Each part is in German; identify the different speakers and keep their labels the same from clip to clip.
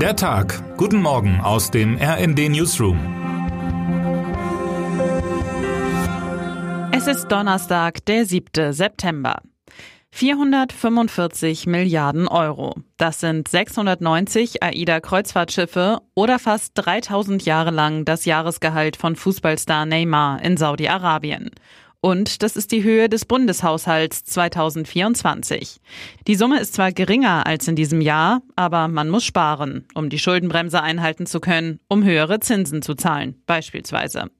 Speaker 1: Der Tag. Guten Morgen aus dem RND Newsroom.
Speaker 2: Es ist Donnerstag, der 7. September. 445 Milliarden Euro. Das sind 690 AIDA-Kreuzfahrtschiffe oder fast 3000 Jahre lang das Jahresgehalt von Fußballstar Neymar in Saudi-Arabien. Und das ist die Höhe des Bundeshaushalts 2024. Die Summe ist zwar geringer als in diesem Jahr, aber man muss sparen, um die Schuldenbremse einhalten zu können, um höhere Zinsen zu zahlen, beispielsweise.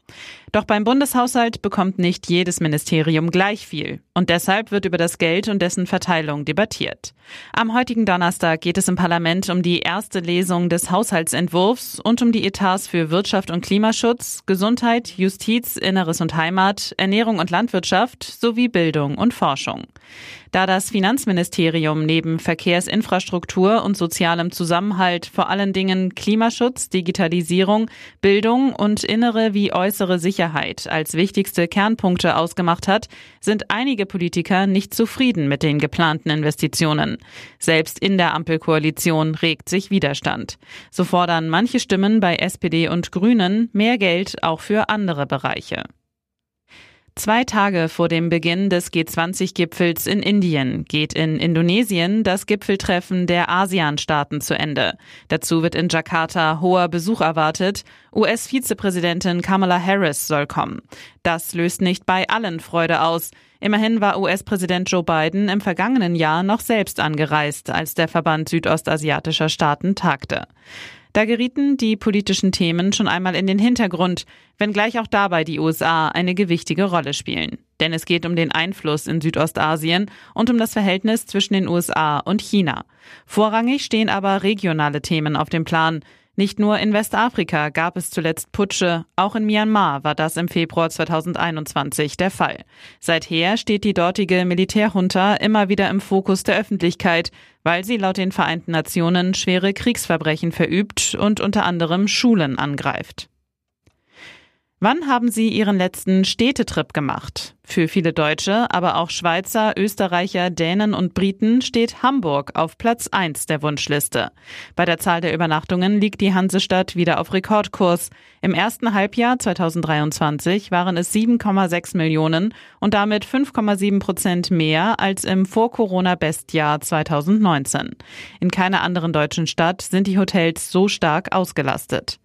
Speaker 2: Doch beim Bundeshaushalt bekommt nicht jedes Ministerium gleich viel. Und deshalb wird über das Geld und dessen Verteilung debattiert. Am heutigen Donnerstag geht es im Parlament um die erste Lesung des Haushaltsentwurfs und um die Etats für Wirtschaft und Klimaschutz, Gesundheit, Justiz, Inneres und Heimat, Ernährung und Landwirtschaft sowie Bildung und Forschung. Da das Finanzministerium neben Verkehrsinfrastruktur und sozialem Zusammenhalt vor allen Dingen Klimaschutz, Digitalisierung, Bildung und innere wie äußere Sicherheit als wichtigste Kernpunkte ausgemacht hat, sind einige Politiker nicht zufrieden mit den geplanten Investitionen. Selbst in der Ampelkoalition regt sich Widerstand. So fordern manche Stimmen bei SPD und Grünen mehr Geld auch für andere Bereiche. Zwei Tage vor dem Beginn des G20-Gipfels in Indien geht in Indonesien das Gipfeltreffen der ASEAN-Staaten zu Ende. Dazu wird in Jakarta hoher Besuch erwartet. US-Vizepräsidentin Kamala Harris soll kommen. Das löst nicht bei allen Freude aus. Immerhin war US-Präsident Joe Biden im vergangenen Jahr noch selbst angereist, als der Verband südostasiatischer Staaten tagte. Da gerieten die politischen Themen schon einmal in den Hintergrund, wenngleich auch dabei die USA eine gewichtige Rolle spielen. Denn es geht um den Einfluss in Südostasien und um das Verhältnis zwischen den USA und China. Vorrangig stehen aber regionale Themen auf dem Plan, nicht nur in Westafrika gab es zuletzt Putsche, auch in Myanmar war das im Februar 2021 der Fall. Seither steht die dortige Militärjunta immer wieder im Fokus der Öffentlichkeit, weil sie laut den Vereinten Nationen schwere Kriegsverbrechen verübt und unter anderem Schulen angreift. Wann haben Sie Ihren letzten Städtetrip gemacht? Für viele Deutsche, aber auch Schweizer, Österreicher, Dänen und Briten steht Hamburg auf Platz 1 der Wunschliste. Bei der Zahl der Übernachtungen liegt die Hansestadt wieder auf Rekordkurs. Im ersten Halbjahr 2023 waren es 7,6 Millionen und damit 5,7 Prozent mehr als im Vor-Corona-Bestjahr 2019. In keiner anderen deutschen Stadt sind die Hotels so stark ausgelastet.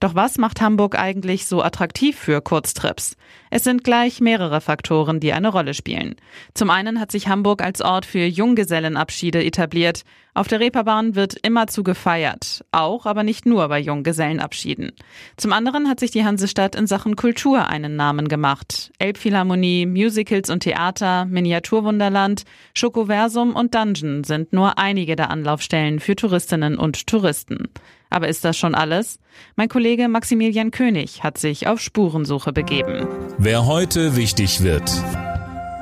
Speaker 2: Doch was macht Hamburg eigentlich so attraktiv für Kurztrips? Es sind gleich mehrere Faktoren, die eine Rolle spielen. Zum einen hat sich Hamburg als Ort für Junggesellenabschiede etabliert. Auf der Reeperbahn wird immerzu gefeiert. Auch, aber nicht nur bei Junggesellenabschieden. Zum anderen hat sich die Hansestadt in Sachen Kultur einen Namen gemacht. Elbphilharmonie, Musicals und Theater, Miniaturwunderland, Schokoversum und Dungeon sind nur einige der Anlaufstellen für Touristinnen und Touristen. Aber ist das schon alles? Mein Kollege Maximilian König hat sich auf Spurensuche begeben.
Speaker 1: Wer heute wichtig wird.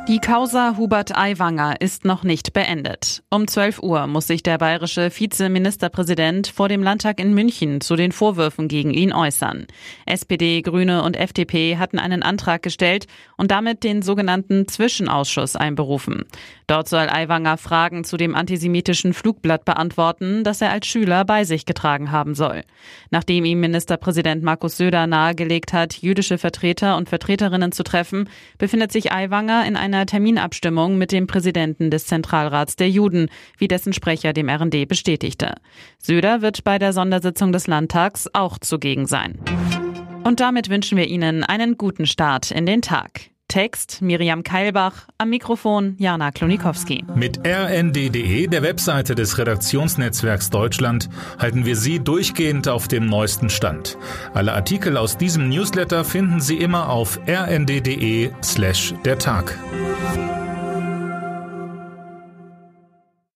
Speaker 2: Die Causa Hubert Aiwanger ist noch nicht beendet. Um 12 Uhr muss sich der bayerische Vizeministerpräsident vor dem Landtag in München zu den Vorwürfen gegen ihn äußern. SPD, Grüne und FDP hatten einen Antrag gestellt und damit den sogenannten Zwischenausschuss einberufen. Dort soll Aiwanger Fragen zu dem antisemitischen Flugblatt beantworten, das er als Schüler bei sich getragen haben soll. Nachdem ihm Ministerpräsident Markus Söder nahegelegt hat, jüdische Vertreter und Vertreterinnen zu treffen, befindet sich Aiwanger in einer einer Terminabstimmung mit dem Präsidenten des Zentralrats der Juden, wie dessen Sprecher dem RND bestätigte. Söder wird bei der Sondersitzung des Landtags auch zugegen sein. Und damit wünschen wir Ihnen einen guten Start in den Tag. Text Miriam Keilbach, am Mikrofon Jana Klonikowski.
Speaker 1: Mit rnd.de, der Webseite des Redaktionsnetzwerks Deutschland, halten wir Sie durchgehend auf dem neuesten Stand. Alle Artikel aus diesem Newsletter finden Sie immer auf rnd.de slash der Tag.